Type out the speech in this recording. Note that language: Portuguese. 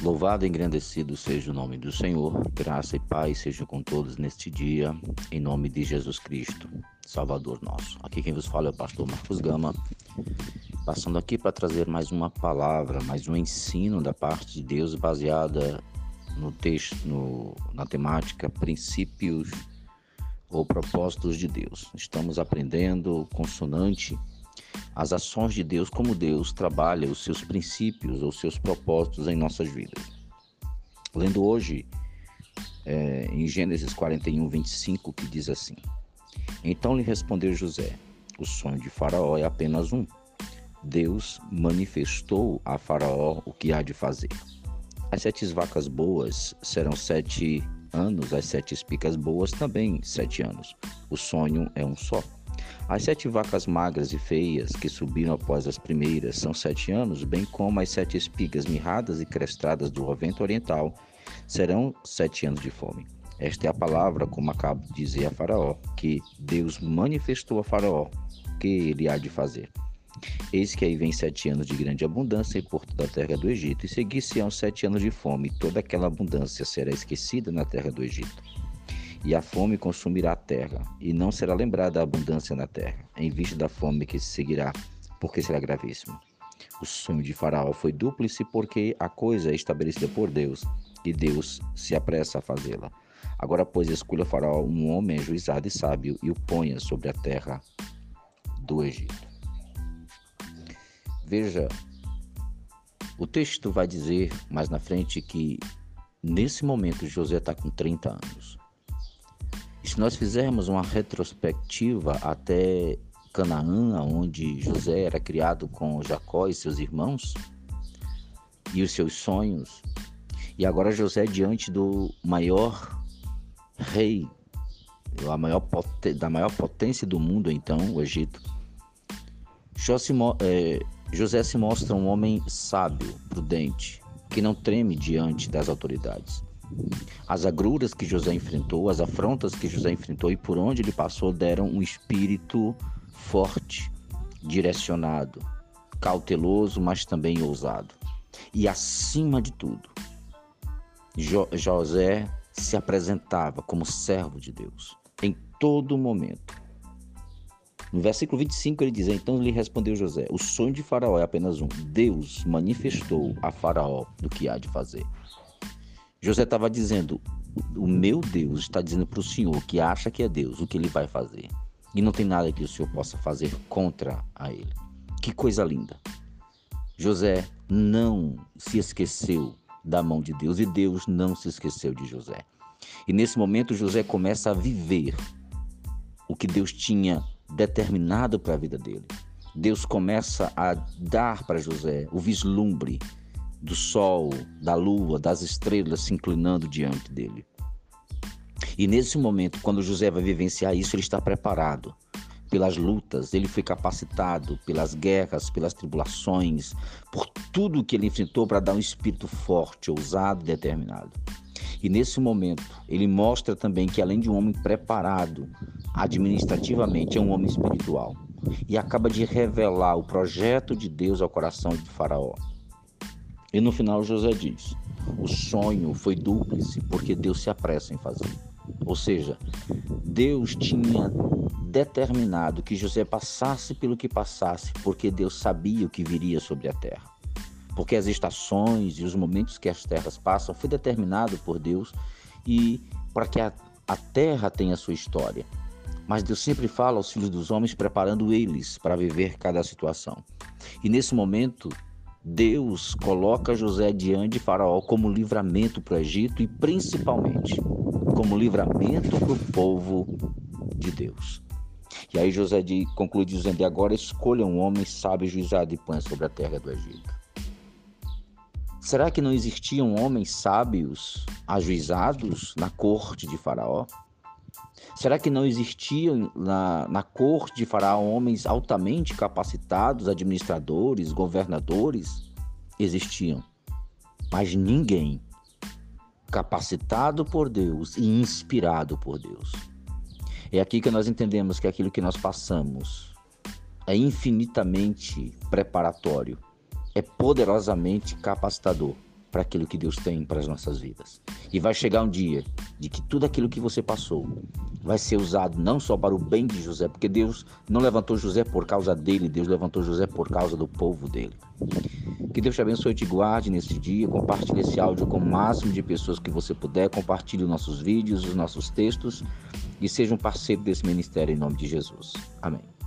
Louvado e engrandecido seja o nome do Senhor, graça e paz sejam com todos neste dia, em nome de Jesus Cristo, Salvador nosso. Aqui quem vos fala é o pastor Marcos Gama, passando aqui para trazer mais uma palavra, mais um ensino da parte de Deus baseada no texto, no, na temática princípios ou propósitos de Deus. Estamos aprendendo consonante as ações de Deus, como Deus trabalha os seus princípios ou seus propósitos em nossas vidas. Lendo hoje é, em Gênesis 41, 25, que diz assim: Então lhe respondeu José: O sonho de Faraó é apenas um. Deus manifestou a Faraó o que há de fazer. As sete vacas boas serão sete anos, as sete espigas boas também sete anos. O sonho é um só. As sete vacas magras e feias que subiram após as primeiras são sete anos, bem como as sete espigas mirradas e crestadas do vento oriental serão sete anos de fome. Esta é a palavra, como acabo de dizer a Faraó, que Deus manifestou a Faraó que ele há de fazer. Eis que aí vem sete anos de grande abundância em porto da terra do Egito, e seguir-se-ão sete anos de fome, e toda aquela abundância será esquecida na terra do Egito e a fome consumirá a terra, e não será lembrada a abundância na terra, em vista da fome que se seguirá, porque será gravíssima. O sonho de Faraó foi dúplice porque a coisa é estabelecida por Deus, e Deus se apressa a fazê-la. Agora, pois, escolha Faraó um homem ajuizado e sábio e o ponha sobre a terra do Egito. Veja, o texto vai dizer mais na frente que nesse momento José está com 30 anos. Se nós fizermos uma retrospectiva até Canaã, onde José era criado com Jacó e seus irmãos, e os seus sonhos, e agora José diante do maior rei, a maior da maior potência do mundo, então, o Egito. É, José se mostra um homem sábio, prudente, que não treme diante das autoridades. As agruras que José enfrentou, as afrontas que José enfrentou e por onde ele passou deram um espírito forte, direcionado, cauteloso, mas também ousado. E acima de tudo, jo José se apresentava como servo de Deus em todo momento. No versículo 25 ele diz: Então lhe respondeu José: O sonho de Faraó é apenas um. Deus manifestou a Faraó do que há de fazer. José estava dizendo: O meu Deus está dizendo para o senhor que acha que é Deus o que ele vai fazer. E não tem nada que o senhor possa fazer contra a ele. Que coisa linda. José não se esqueceu da mão de Deus e Deus não se esqueceu de José. E nesse momento José começa a viver o que Deus tinha determinado para a vida dele. Deus começa a dar para José o vislumbre do sol, da lua, das estrelas se inclinando diante dele. E nesse momento, quando José vai vivenciar isso, ele está preparado pelas lutas, ele foi capacitado pelas guerras, pelas tribulações, por tudo que ele enfrentou para dar um espírito forte, ousado e determinado. E nesse momento, ele mostra também que além de um homem preparado administrativamente, é um homem espiritual. E acaba de revelar o projeto de Deus ao coração de Faraó. E no final José diz: o sonho foi dúplice porque Deus se apressa em fazer. Ou seja, Deus tinha determinado que José passasse pelo que passasse, porque Deus sabia o que viria sobre a terra. Porque as estações e os momentos que as terras passam foi determinado por Deus e para que a, a terra tenha sua história. Mas Deus sempre fala aos filhos dos homens preparando eles para viver cada situação. E nesse momento, Deus coloca José diante de Faraó como livramento para o Egito e principalmente como livramento para o povo de Deus. E aí José conclui dizendo: Agora escolha um homem sábio, juizado e põe sobre a terra do Egito. Será que não existiam homens sábios ajuizados na corte de Faraó? Será que não existiam na, na corte de Faraó homens altamente capacitados, administradores, governadores? Existiam. Mas ninguém capacitado por Deus e inspirado por Deus. É aqui que nós entendemos que aquilo que nós passamos é infinitamente preparatório, é poderosamente capacitador para aquilo que Deus tem para as nossas vidas. E vai chegar um dia de que tudo aquilo que você passou vai ser usado não só para o bem de José, porque Deus não levantou José por causa dele, Deus levantou José por causa do povo dele. Que Deus te abençoe e te guarde nesse dia. Compartilhe esse áudio com o máximo de pessoas que você puder. Compartilhe os nossos vídeos, os nossos textos e seja um parceiro desse ministério em nome de Jesus. Amém.